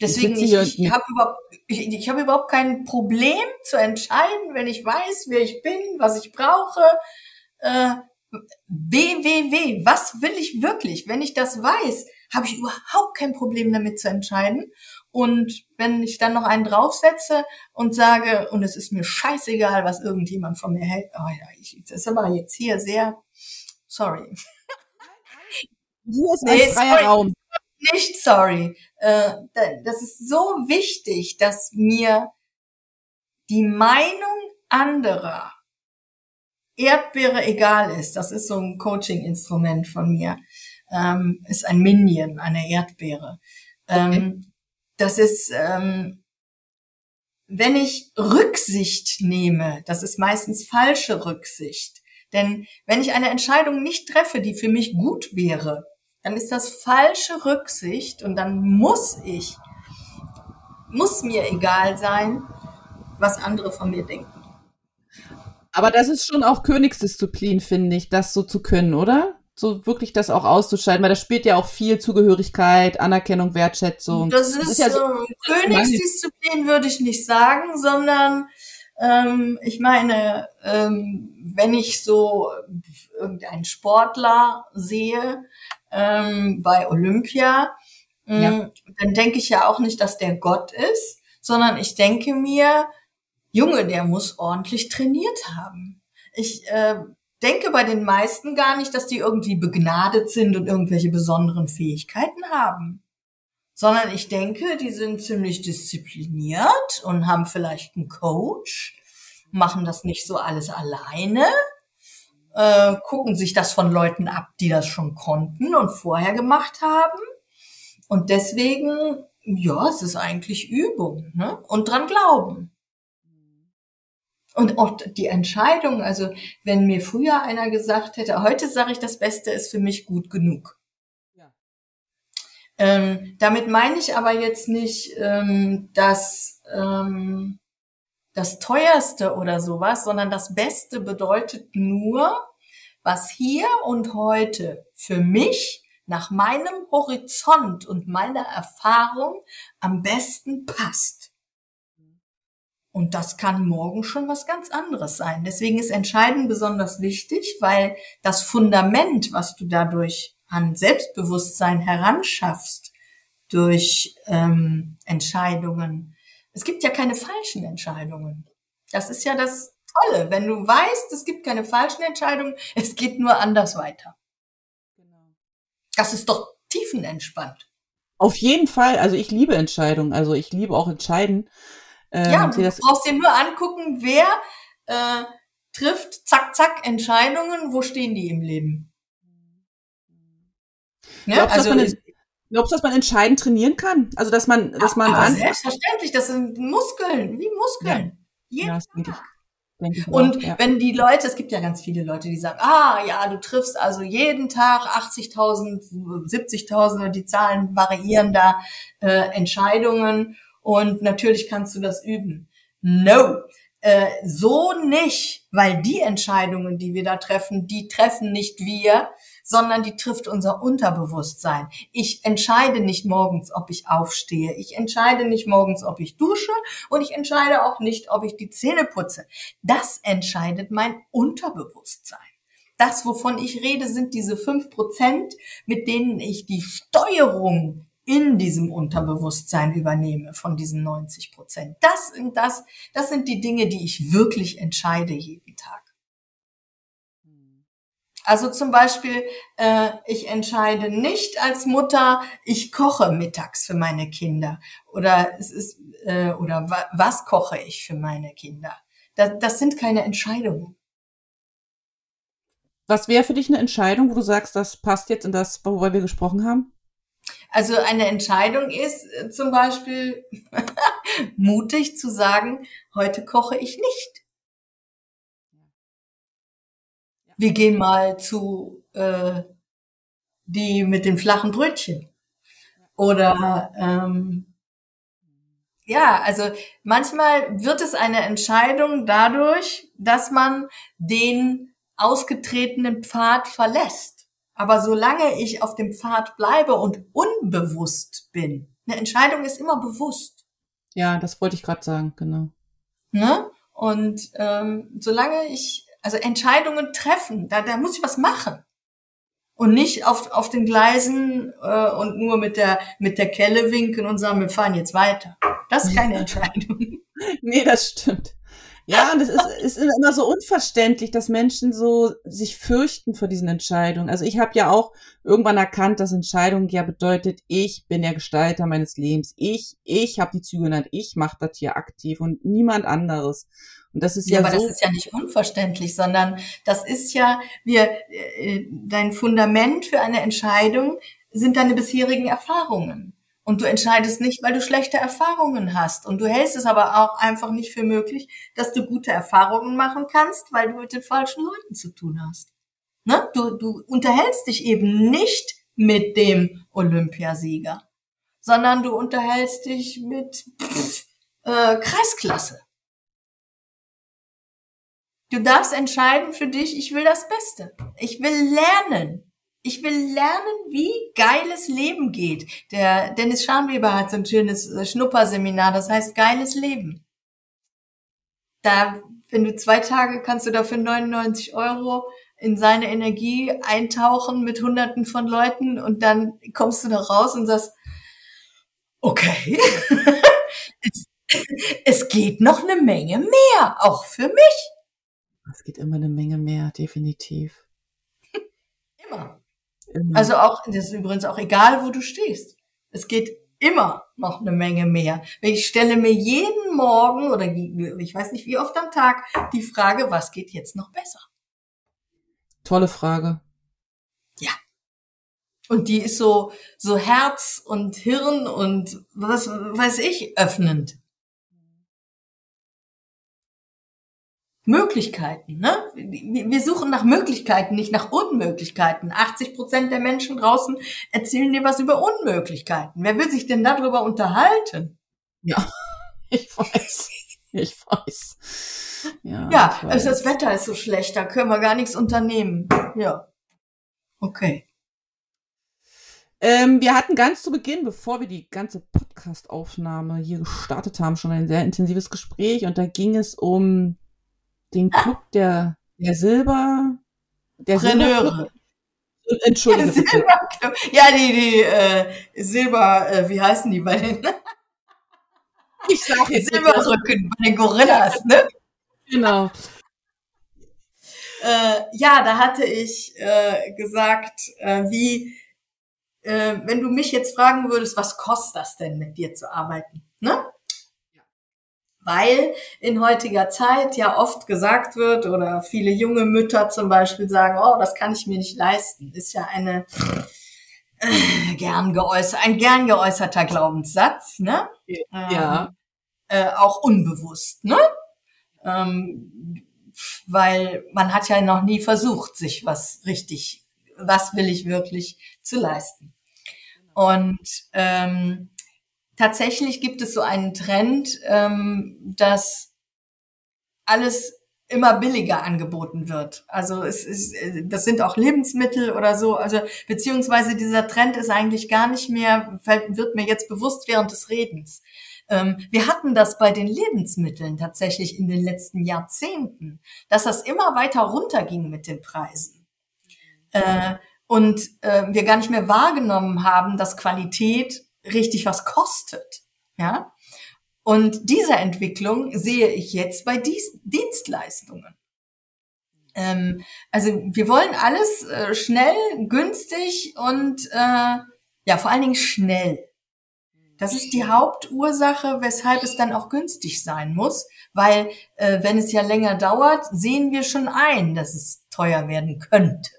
Deswegen, ich, ich habe überhaupt, ich, ich hab überhaupt kein Problem zu entscheiden, wenn ich weiß, wer ich bin, was ich brauche. Äh, www, was will ich wirklich? Wenn ich das weiß, habe ich überhaupt kein Problem damit zu entscheiden. Und wenn ich dann noch einen draufsetze und sage, und es ist mir scheißegal, was irgendjemand von mir hält, oh ja, ich, das ist aber jetzt hier sehr, sorry. Hier ist ein nee, freier sorry, Raum. Nicht sorry. Äh, das ist so wichtig, dass mir die Meinung anderer Erdbeere egal ist. Das ist so ein Coaching-Instrument von mir. Ähm, ist ein Minion, eine Erdbeere. Ähm, okay das ist, ähm, wenn ich Rücksicht nehme, das ist meistens falsche Rücksicht. Denn wenn ich eine Entscheidung nicht treffe, die für mich gut wäre, dann ist das falsche Rücksicht und dann muss ich, muss mir egal sein, was andere von mir denken. Aber das ist schon auch Königsdisziplin, finde ich, das so zu können, oder? So wirklich das auch auszuschalten, weil das spielt ja auch viel Zugehörigkeit, Anerkennung, Wertschätzung. Das ist, das ist ja so äh, Königsdisziplin würde ich nicht sagen, sondern ähm, ich meine, ähm, wenn ich so irgendeinen Sportler sehe ähm, bei Olympia, ähm, ja. dann denke ich ja auch nicht, dass der Gott ist, sondern ich denke mir, Junge, der muss ordentlich trainiert haben. Ich äh, denke bei den meisten gar nicht, dass die irgendwie begnadet sind und irgendwelche besonderen Fähigkeiten haben. Sondern ich denke, die sind ziemlich diszipliniert und haben vielleicht einen Coach, machen das nicht so alles alleine, äh, gucken sich das von Leuten ab, die das schon konnten und vorher gemacht haben. Und deswegen, ja, es ist eigentlich Übung ne? und dran glauben. Und auch die Entscheidung, also wenn mir früher einer gesagt hätte, heute sage ich, das Beste ist für mich gut genug. Ja. Ähm, damit meine ich aber jetzt nicht, ähm, dass, ähm, das teuerste oder sowas, sondern das Beste bedeutet nur, was hier und heute für mich nach meinem Horizont und meiner Erfahrung am besten passt. Und das kann morgen schon was ganz anderes sein. Deswegen ist Entscheiden besonders wichtig, weil das Fundament, was du dadurch an Selbstbewusstsein heranschaffst, durch ähm, Entscheidungen. Es gibt ja keine falschen Entscheidungen. Das ist ja das Tolle. Wenn du weißt, es gibt keine falschen Entscheidungen, [laughs] es geht nur anders weiter. Das ist doch tiefenentspannt. Auf jeden Fall. Also ich liebe Entscheidungen. Also ich liebe auch Entscheiden. Ähm, ja, du brauchst dir nur angucken, wer äh, trifft zack, zack Entscheidungen. Wo stehen die im Leben? Ja, glaubst, also, dass man, glaubst du, dass man entscheidend trainieren kann? Also dass man, dass man aber selbstverständlich, das sind Muskeln, wie Muskeln. Ja, ja das denke ich. Und ja. wenn die Leute, es gibt ja ganz viele Leute, die sagen, ah ja, du triffst also jeden Tag 80.000, 70.000, die Zahlen variieren da, äh, Entscheidungen und natürlich kannst du das üben. No, äh, so nicht, weil die Entscheidungen, die wir da treffen, die treffen nicht wir, sondern die trifft unser Unterbewusstsein. Ich entscheide nicht morgens, ob ich aufstehe. Ich entscheide nicht morgens, ob ich dusche und ich entscheide auch nicht, ob ich die Zähne putze. Das entscheidet mein Unterbewusstsein. Das, wovon ich rede, sind diese fünf Prozent, mit denen ich die Steuerung in diesem Unterbewusstsein übernehme von diesen 90 Prozent. Das sind das, das sind die Dinge, die ich wirklich entscheide jeden Tag. Also zum Beispiel, äh, ich entscheide nicht als Mutter, ich koche mittags für meine Kinder oder es ist äh, oder wa was koche ich für meine Kinder. Das, das sind keine Entscheidungen. Was wäre für dich eine Entscheidung, wo du sagst, das passt jetzt in das, worüber wir gesprochen haben? Also eine Entscheidung ist äh, zum Beispiel [laughs] mutig zu sagen, heute koche ich nicht. wir gehen mal zu äh, die mit den flachen Brötchen. Oder ähm, ja, also manchmal wird es eine Entscheidung dadurch, dass man den ausgetretenen Pfad verlässt. Aber solange ich auf dem Pfad bleibe und unbewusst bin, eine Entscheidung ist immer bewusst. Ja, das wollte ich gerade sagen, genau. Ne? Und ähm, solange ich also Entscheidungen treffen, da, da muss ich was machen. Und nicht auf, auf den Gleisen äh, und nur mit der, mit der Kelle winken und sagen, wir fahren jetzt weiter. Das ist keine Entscheidung. [laughs] nee, das stimmt. Ja, und es ist, ist immer so unverständlich, dass Menschen so sich fürchten vor diesen Entscheidungen. Also ich habe ja auch irgendwann erkannt, dass Entscheidung ja bedeutet, ich bin der Gestalter meines Lebens. Ich, ich habe die Züge in ich mache das hier aktiv und niemand anderes. Und das ist ja, ja aber so das ist ja nicht unverständlich, sondern das ist ja, wir, äh, dein Fundament für eine Entscheidung sind deine bisherigen Erfahrungen. Und du entscheidest nicht, weil du schlechte Erfahrungen hast. Und du hältst es aber auch einfach nicht für möglich, dass du gute Erfahrungen machen kannst, weil du mit den falschen Leuten zu tun hast. Ne? Du, du unterhältst dich eben nicht mit dem Olympiasieger, sondern du unterhältst dich mit pff, äh, Kreisklasse. Du darfst entscheiden für dich, ich will das Beste. Ich will lernen. Ich will lernen, wie geiles Leben geht. Der Dennis Scharnweber hat so ein schönes äh, Schnupperseminar, das heißt geiles Leben. Da, wenn du zwei Tage kannst du dafür 99 Euro in seine Energie eintauchen mit hunderten von Leuten und dann kommst du da raus und sagst, okay, [laughs] es, es geht noch eine Menge mehr, auch für mich. Es geht immer eine Menge mehr, definitiv. Immer. Immer. Also auch, das ist übrigens auch egal, wo du stehst. Es geht immer noch eine Menge mehr. Ich stelle mir jeden Morgen oder ich weiß nicht wie oft am Tag die Frage, was geht jetzt noch besser? Tolle Frage. Ja. Und die ist so, so Herz und Hirn und was weiß ich öffnend. Möglichkeiten. Ne? Wir suchen nach Möglichkeiten, nicht nach Unmöglichkeiten. 80 Prozent der Menschen draußen erzählen dir was über Unmöglichkeiten. Wer will sich denn darüber unterhalten? Ja, [laughs] ich weiß. ich weiß. Ja, ja ich weiß. Also das Wetter ist so schlecht, da können wir gar nichts unternehmen. Ja. Okay. Ähm, wir hatten ganz zu Beginn, bevor wir die ganze Podcast-Aufnahme hier gestartet haben, schon ein sehr intensives Gespräch und da ging es um den Club der, der Silber, der Silber Entschuldige [laughs] bitte. Ja, die, die äh, Silber, äh, wie heißen die bei den? [laughs] ich sag jetzt Silberrücken bei den Gorillas, ne? Genau. Äh, ja, da hatte ich äh, gesagt, äh, wie, äh, wenn du mich jetzt fragen würdest, was kostet das denn, mit dir zu arbeiten? Ne? Weil in heutiger Zeit ja oft gesagt wird oder viele junge Mütter zum Beispiel sagen, oh, das kann ich mir nicht leisten, ist ja eine äh, gern geäußert, ein gern geäußerter Glaubenssatz, ne? Ja. Ähm, äh, auch unbewusst, ne? Ähm, weil man hat ja noch nie versucht, sich was richtig, was will ich wirklich zu leisten. Und ähm, tatsächlich gibt es so einen Trend, ähm, dass alles immer billiger angeboten wird. Also es ist, das sind auch Lebensmittel oder so. Also beziehungsweise dieser Trend ist eigentlich gar nicht mehr, wird mir jetzt bewusst während des Redens. Ähm, wir hatten das bei den Lebensmitteln tatsächlich in den letzten Jahrzehnten, dass das immer weiter runterging mit den Preisen. Äh, und äh, wir gar nicht mehr wahrgenommen haben, dass Qualität richtig was kostet. Ja? Und diese Entwicklung sehe ich jetzt bei Dienstleistungen. Ähm, also wir wollen alles äh, schnell, günstig und äh, ja, vor allen Dingen schnell. Das ist die Hauptursache, weshalb es dann auch günstig sein muss, weil äh, wenn es ja länger dauert, sehen wir schon ein, dass es teuer werden könnte.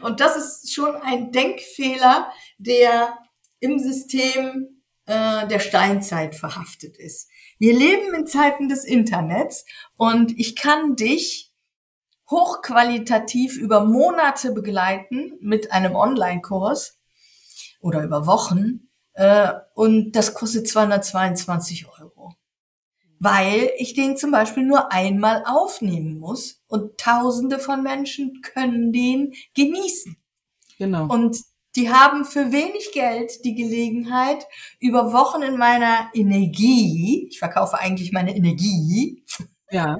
Und das ist schon ein Denkfehler, der im System äh, der Steinzeit verhaftet ist. Wir leben in Zeiten des Internets und ich kann dich hochqualitativ über Monate begleiten mit einem Online-Kurs oder über Wochen äh, und das kostet 222 Euro weil ich den zum Beispiel nur einmal aufnehmen muss und Tausende von Menschen können den genießen. Genau. Und die haben für wenig Geld die Gelegenheit, über Wochen in meiner Energie, ich verkaufe eigentlich meine Energie. Ja.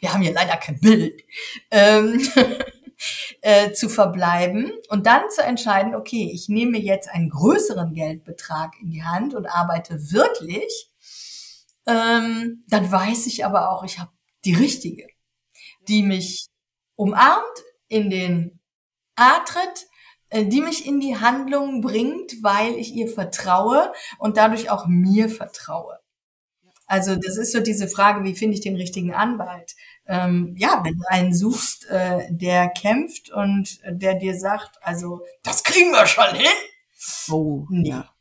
Wir haben hier leider kein Bild. Ähm, [laughs] äh, zu verbleiben und dann zu entscheiden, okay, ich nehme jetzt einen größeren Geldbetrag in die Hand und arbeite wirklich ähm, dann weiß ich aber auch, ich habe die richtige, die mich umarmt, in den A tritt, äh, die mich in die Handlung bringt, weil ich ihr vertraue und dadurch auch mir vertraue. Also das ist so diese Frage, wie finde ich den richtigen Anwalt? Ähm, ja, wenn du einen suchst, äh, der kämpft und der dir sagt, also das kriegen wir schon hin. Oh, nee. ja.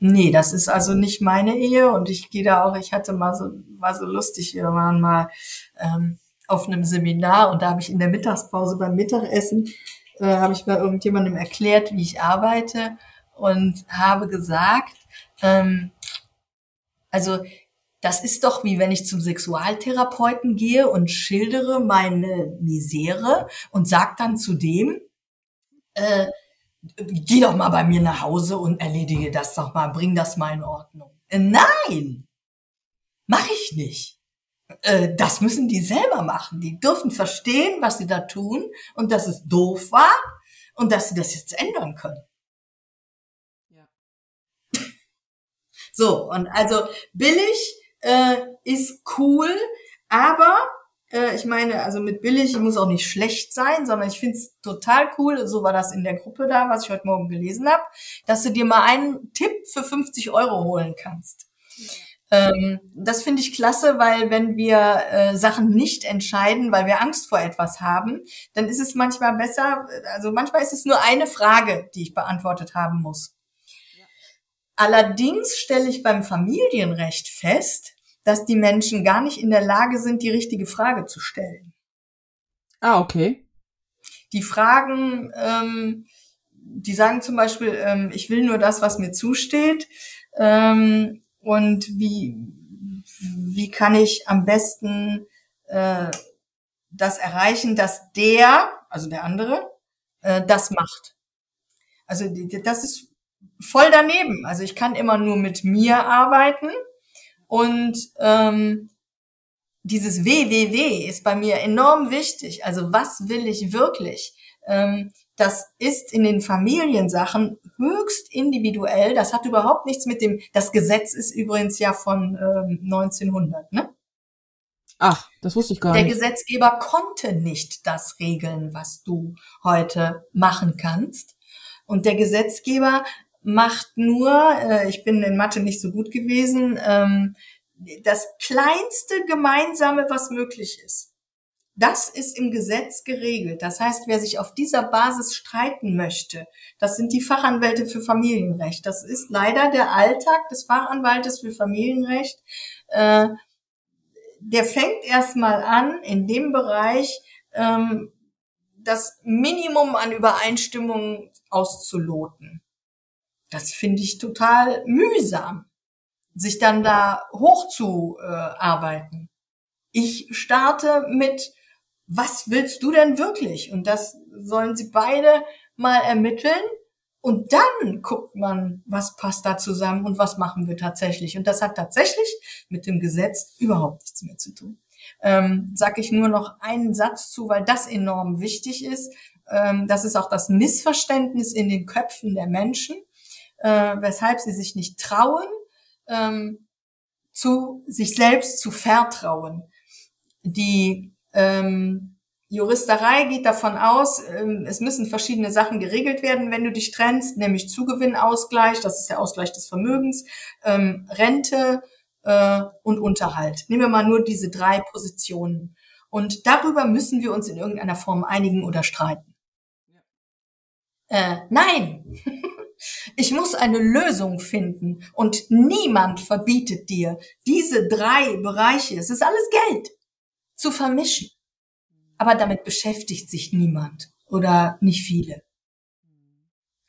Nee, das ist also nicht meine Ehe und ich gehe da auch, ich hatte mal so, war so lustig, wir waren mal ähm, auf einem Seminar und da habe ich in der Mittagspause beim Mittagessen, äh, habe ich bei irgendjemandem erklärt, wie ich arbeite und habe gesagt, ähm, also das ist doch wie wenn ich zum Sexualtherapeuten gehe und schildere meine Misere und sag dann zu dem, äh, geh doch mal bei mir nach Hause und erledige das doch mal, bring das mal in Ordnung. Äh, nein, mache ich nicht. Äh, das müssen die selber machen. Die dürfen verstehen, was sie da tun und dass es doof war und dass sie das jetzt ändern können. Ja. So, und also billig äh, ist cool, aber äh, ich meine, also mit billig muss auch nicht schlecht sein, sondern ich finde es total cool, so war das in der Gruppe da, was ich heute Morgen gelesen habe, dass du dir mal einen Tipp für 50 Euro holen kannst. Ähm, das finde ich klasse, weil wenn wir äh, Sachen nicht entscheiden, weil wir Angst vor etwas haben, dann ist es manchmal besser, also manchmal ist es nur eine Frage, die ich beantwortet haben muss. Allerdings stelle ich beim Familienrecht fest, dass die Menschen gar nicht in der Lage sind, die richtige Frage zu stellen. Ah, okay. Die Fragen, ähm, die sagen zum Beispiel, ähm, ich will nur das, was mir zusteht. Ähm, und wie, wie kann ich am besten äh, das erreichen, dass der, also der andere, äh, das macht. Also das ist voll daneben. Also ich kann immer nur mit mir arbeiten und ähm, dieses WWW ist bei mir enorm wichtig. Also was will ich wirklich? Ähm, das ist in den Familiensachen höchst individuell. Das hat überhaupt nichts mit dem, das Gesetz ist übrigens ja von ähm, 1900, ne? Ach, das wusste ich gar Der nicht. Der Gesetzgeber konnte nicht das regeln, was du heute machen kannst. Und der Gesetzgeber macht nur, äh, ich bin in Mathe nicht so gut gewesen, ähm, das kleinste Gemeinsame, was möglich ist. Das ist im Gesetz geregelt. Das heißt, wer sich auf dieser Basis streiten möchte, das sind die Fachanwälte für Familienrecht. Das ist leider der Alltag des Fachanwaltes für Familienrecht. Äh, der fängt erstmal an, in dem Bereich ähm, das Minimum an Übereinstimmung auszuloten. Das finde ich total mühsam, sich dann da hochzuarbeiten. Ich starte mit, was willst du denn wirklich? Und das sollen sie beide mal ermitteln. Und dann guckt man, was passt da zusammen und was machen wir tatsächlich. Und das hat tatsächlich mit dem Gesetz überhaupt nichts mehr zu tun. Ähm, sag ich nur noch einen Satz zu, weil das enorm wichtig ist. Ähm, das ist auch das Missverständnis in den Köpfen der Menschen, äh, weshalb sie sich nicht trauen, ähm, zu sich selbst zu vertrauen. Die ähm, Juristerei geht davon aus, ähm, es müssen verschiedene Sachen geregelt werden, wenn du dich trennst, nämlich Zugewinnausgleich, das ist der Ausgleich des Vermögens, ähm, Rente äh, und Unterhalt. Nehmen wir mal nur diese drei Positionen. Und darüber müssen wir uns in irgendeiner Form einigen oder streiten. Äh, nein, [laughs] ich muss eine Lösung finden und niemand verbietet dir, diese drei Bereiche, es ist alles Geld, zu vermischen aber damit beschäftigt sich niemand oder nicht viele.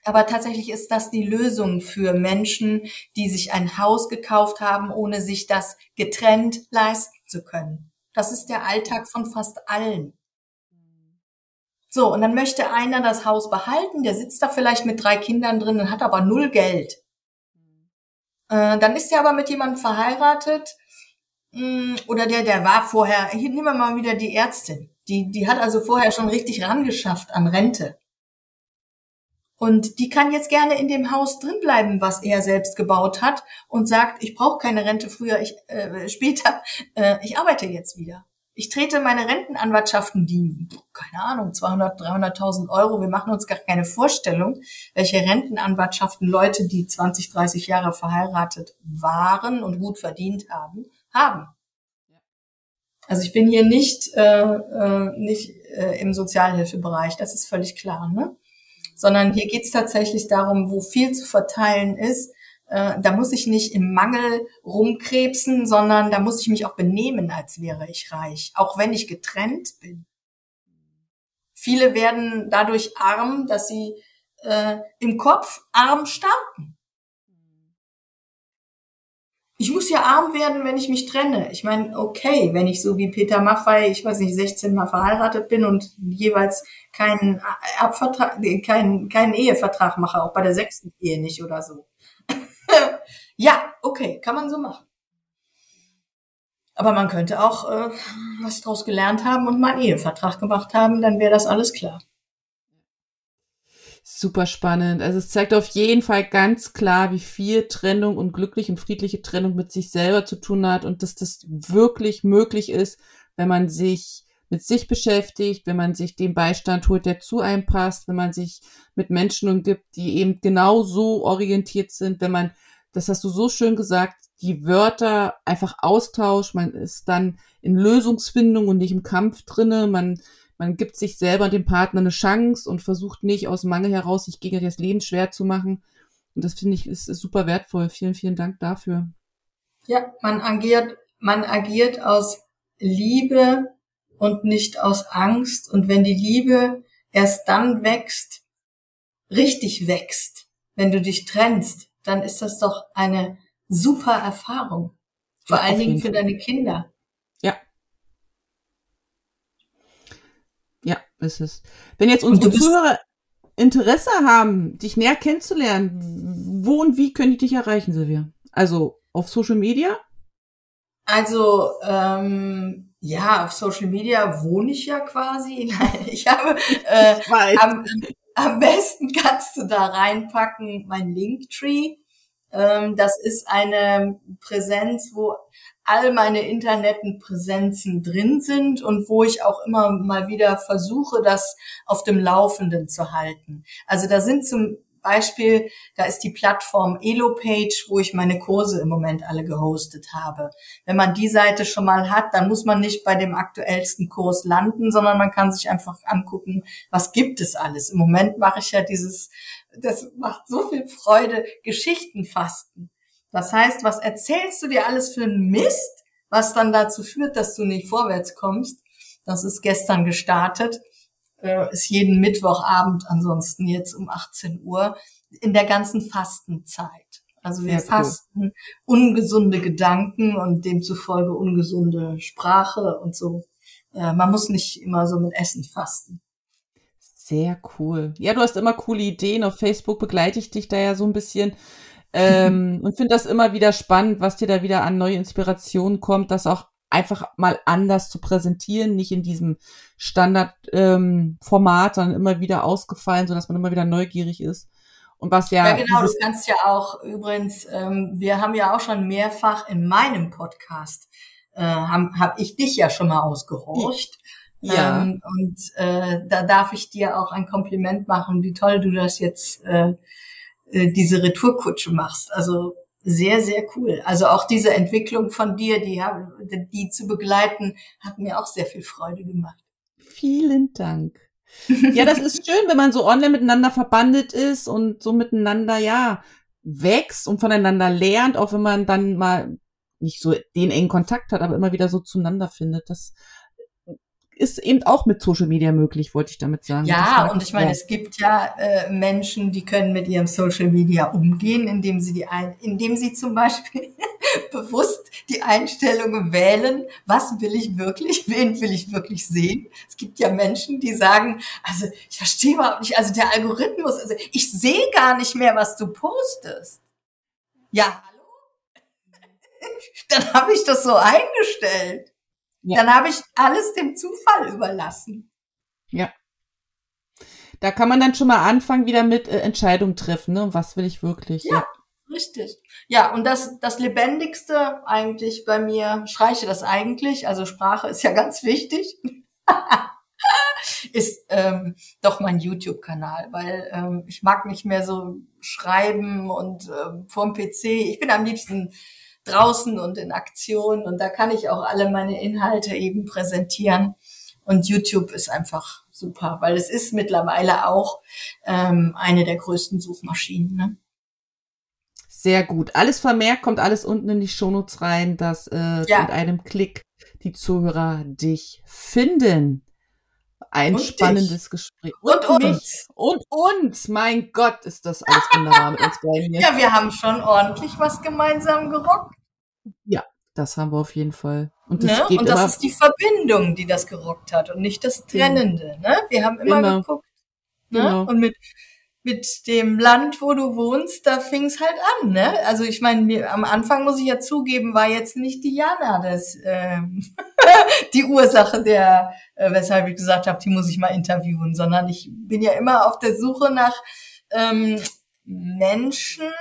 Aber tatsächlich ist das die Lösung für Menschen, die sich ein Haus gekauft haben, ohne sich das getrennt leisten zu können. Das ist der Alltag von fast allen. So, und dann möchte einer das Haus behalten, der sitzt da vielleicht mit drei Kindern drin und hat aber null Geld. Äh, dann ist er aber mit jemandem verheiratet, mh, mm, oder der, der war vorher, hier nehmen wir mal wieder die Ärztin. Die, die hat also vorher schon richtig rangeschafft an Rente. Und die kann jetzt gerne in dem Haus drinbleiben, was er selbst gebaut hat und sagt, ich brauche keine Rente früher, ich äh, später, äh, ich arbeite jetzt wieder. Ich trete meine Rentenanwartschaften, die, keine Ahnung, 200, 300.000 Euro, wir machen uns gar keine Vorstellung, welche Rentenanwartschaften Leute, die 20, 30 Jahre verheiratet waren und gut verdient haben, haben. Also ich bin hier nicht, äh, äh, nicht äh, im Sozialhilfebereich, das ist völlig klar, ne? Sondern hier geht es tatsächlich darum, wo viel zu verteilen ist, äh, da muss ich nicht im Mangel rumkrebsen, sondern da muss ich mich auch benehmen, als wäre ich reich, auch wenn ich getrennt bin. Viele werden dadurch arm, dass sie äh, im Kopf arm starten ich muss ja arm werden, wenn ich mich trenne. Ich meine, okay, wenn ich so wie Peter Maffei, ich weiß nicht, 16 Mal verheiratet bin und jeweils keinen Abvertrag, keinen, keinen Ehevertrag mache, auch bei der sechsten Ehe nicht oder so. Ja, okay, kann man so machen. Aber man könnte auch äh, was draus gelernt haben und mal einen Ehevertrag gemacht haben, dann wäre das alles klar super spannend. Also es zeigt auf jeden Fall ganz klar, wie viel Trennung und glückliche und friedliche Trennung mit sich selber zu tun hat und dass das wirklich möglich ist, wenn man sich mit sich beschäftigt, wenn man sich den Beistand holt, der zu einem passt, wenn man sich mit Menschen umgibt, die eben genau so orientiert sind, wenn man, das hast du so schön gesagt, die Wörter einfach austauscht, man ist dann in Lösungsfindung und nicht im Kampf drinne, man man gibt sich selber dem Partner eine Chance und versucht nicht aus Mangel heraus, sich gegen das Leben schwer zu machen. Und das finde ich ist, ist super wertvoll. Vielen, vielen Dank dafür. Ja, man agiert, man agiert aus Liebe und nicht aus Angst. Und wenn die Liebe erst dann wächst, richtig wächst, wenn du dich trennst, dann ist das doch eine super Erfahrung. Vor ja, allen Dingen für deine Kinder. Ja. Ja, ist es. Wenn jetzt unsere Zuhörer Interesse haben, dich näher kennenzulernen, wo und wie können die dich erreichen, Silvia? Also auf Social Media? Also ähm, ja, auf Social Media wohne ich ja quasi. [laughs] ich habe äh, ich am, am besten kannst du da reinpacken mein Linktree. Ähm, das ist eine Präsenz, wo all meine Internetpräsenzen drin sind und wo ich auch immer mal wieder versuche, das auf dem Laufenden zu halten. Also da sind zum Beispiel, da ist die Plattform EloPage, wo ich meine Kurse im Moment alle gehostet habe. Wenn man die Seite schon mal hat, dann muss man nicht bei dem aktuellsten Kurs landen, sondern man kann sich einfach angucken, was gibt es alles. Im Moment mache ich ja dieses, das macht so viel Freude, Geschichtenfasten. Das heißt, was erzählst du dir alles für einen Mist, was dann dazu führt, dass du nicht vorwärts kommst? Das ist gestern gestartet, äh, ist jeden Mittwochabend ansonsten jetzt um 18 Uhr in der ganzen Fastenzeit. Also wir Sehr fasten cool. ungesunde Gedanken und demzufolge ungesunde Sprache und so. Äh, man muss nicht immer so mit Essen fasten. Sehr cool. Ja, du hast immer coole Ideen. Auf Facebook begleite ich dich da ja so ein bisschen. Ähm, [laughs] und finde das immer wieder spannend, was dir da wieder an neue Inspirationen kommt, das auch einfach mal anders zu präsentieren, nicht in diesem Standardformat, ähm, sondern immer wieder ausgefallen, so dass man immer wieder neugierig ist. Und was ja. Ja, genau, du kannst ja auch übrigens, ähm, wir haben ja auch schon mehrfach in meinem Podcast, äh, habe hab ich dich ja schon mal ausgehorcht. Ja. Ähm, und äh, da darf ich dir auch ein Kompliment machen, wie toll du das jetzt äh, äh, diese Retourkutsche machst. Also sehr, sehr cool. Also auch diese Entwicklung von dir, die, die zu begleiten, hat mir auch sehr viel Freude gemacht. Vielen Dank. Ja, das ist schön, wenn man so online miteinander verbandet ist und so miteinander, ja, wächst und voneinander lernt, auch wenn man dann mal nicht so den engen Kontakt hat, aber immer wieder so zueinander findet. Das ist eben auch mit Social Media möglich, wollte ich damit sagen. Ja, und ich meine, es gibt ja äh, Menschen, die können mit ihrem Social Media umgehen, indem sie die ein, indem sie zum Beispiel [laughs] bewusst die Einstellungen wählen, was will ich wirklich, [laughs] wen will ich wirklich sehen. Es gibt ja Menschen, die sagen, also ich verstehe überhaupt nicht, also der Algorithmus, also ich sehe gar nicht mehr, was du postest. Ja, hallo? [laughs] Dann habe ich das so eingestellt. Ja. Dann habe ich alles dem Zufall überlassen. Ja. Da kann man dann schon mal anfangen, wieder mit äh, Entscheidungen treffen, ne? Was will ich wirklich? Ja, ja, richtig. Ja, und das, das Lebendigste eigentlich bei mir, streiche das eigentlich, also Sprache ist ja ganz wichtig, [laughs] ist ähm, doch mein YouTube-Kanal, weil ähm, ich mag nicht mehr so schreiben und ähm, vorm PC. Ich bin am liebsten draußen und in Aktion und da kann ich auch alle meine Inhalte eben präsentieren. Und YouTube ist einfach super, weil es ist mittlerweile auch ähm, eine der größten Suchmaschinen. Ne? Sehr gut. Alles vermerkt, kommt alles unten in die Shownotes rein, dass äh, ja. mit einem Klick die Zuhörer dich finden. Ein und spannendes dich. Gespräch. Und, und uns. Und uns. Mein Gott, ist das alles wunderbar mit uns beiden [laughs] hier. Ja, wir haben schon ordentlich was gemeinsam gerockt. Ja, das haben wir auf jeden Fall. Und das, ne? und das ist die Verbindung, die das gerockt hat und nicht das Trennende. Ne? Wir haben immer genau. geguckt. Ne? Genau. Und mit, mit dem Land, wo du wohnst, da fing es halt an. Ne? Also ich meine, am Anfang muss ich ja zugeben, war jetzt nicht Diana das äh, [laughs] die Ursache der, äh, weshalb ich gesagt habe, die muss ich mal interviewen, sondern ich bin ja immer auf der Suche nach ähm, Menschen,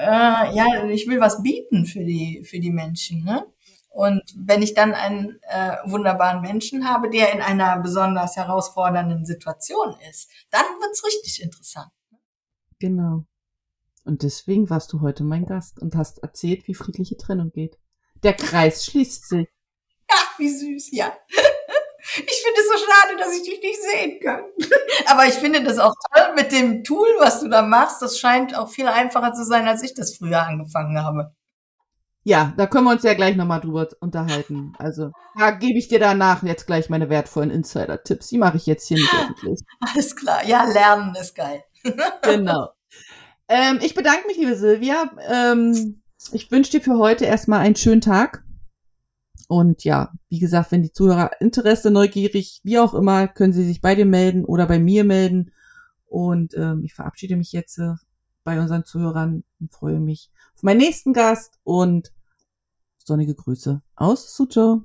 äh, ja, ich will was bieten für die, für die Menschen. Ne? Und wenn ich dann einen äh, wunderbaren Menschen habe, der in einer besonders herausfordernden Situation ist, dann wird's richtig interessant. Genau. Und deswegen warst du heute mein Gast und hast erzählt, wie friedliche Trennung geht. Der Kreis schließt sich. [laughs] Ach, wie süß, ja. Ich finde es so schade, dass ich dich nicht sehen kann. [laughs] Aber ich finde das auch toll mit dem Tool, was du da machst. Das scheint auch viel einfacher zu sein, als ich das früher angefangen habe. Ja, da können wir uns ja gleich nochmal drüber unterhalten. Also, da gebe ich dir danach jetzt gleich meine wertvollen Insider-Tipps. Die mache ich jetzt hier nicht [laughs] öffentlich. Alles klar. Ja, lernen ist geil. [laughs] genau. Ähm, ich bedanke mich, liebe Silvia. Ähm, ich wünsche dir für heute erstmal einen schönen Tag. Und ja, wie gesagt, wenn die Zuhörer Interesse, neugierig, wie auch immer, können sie sich bei dir melden oder bei mir melden. Und ähm, ich verabschiede mich jetzt äh, bei unseren Zuhörern und freue mich auf meinen nächsten Gast und sonnige Grüße aus Suzhou.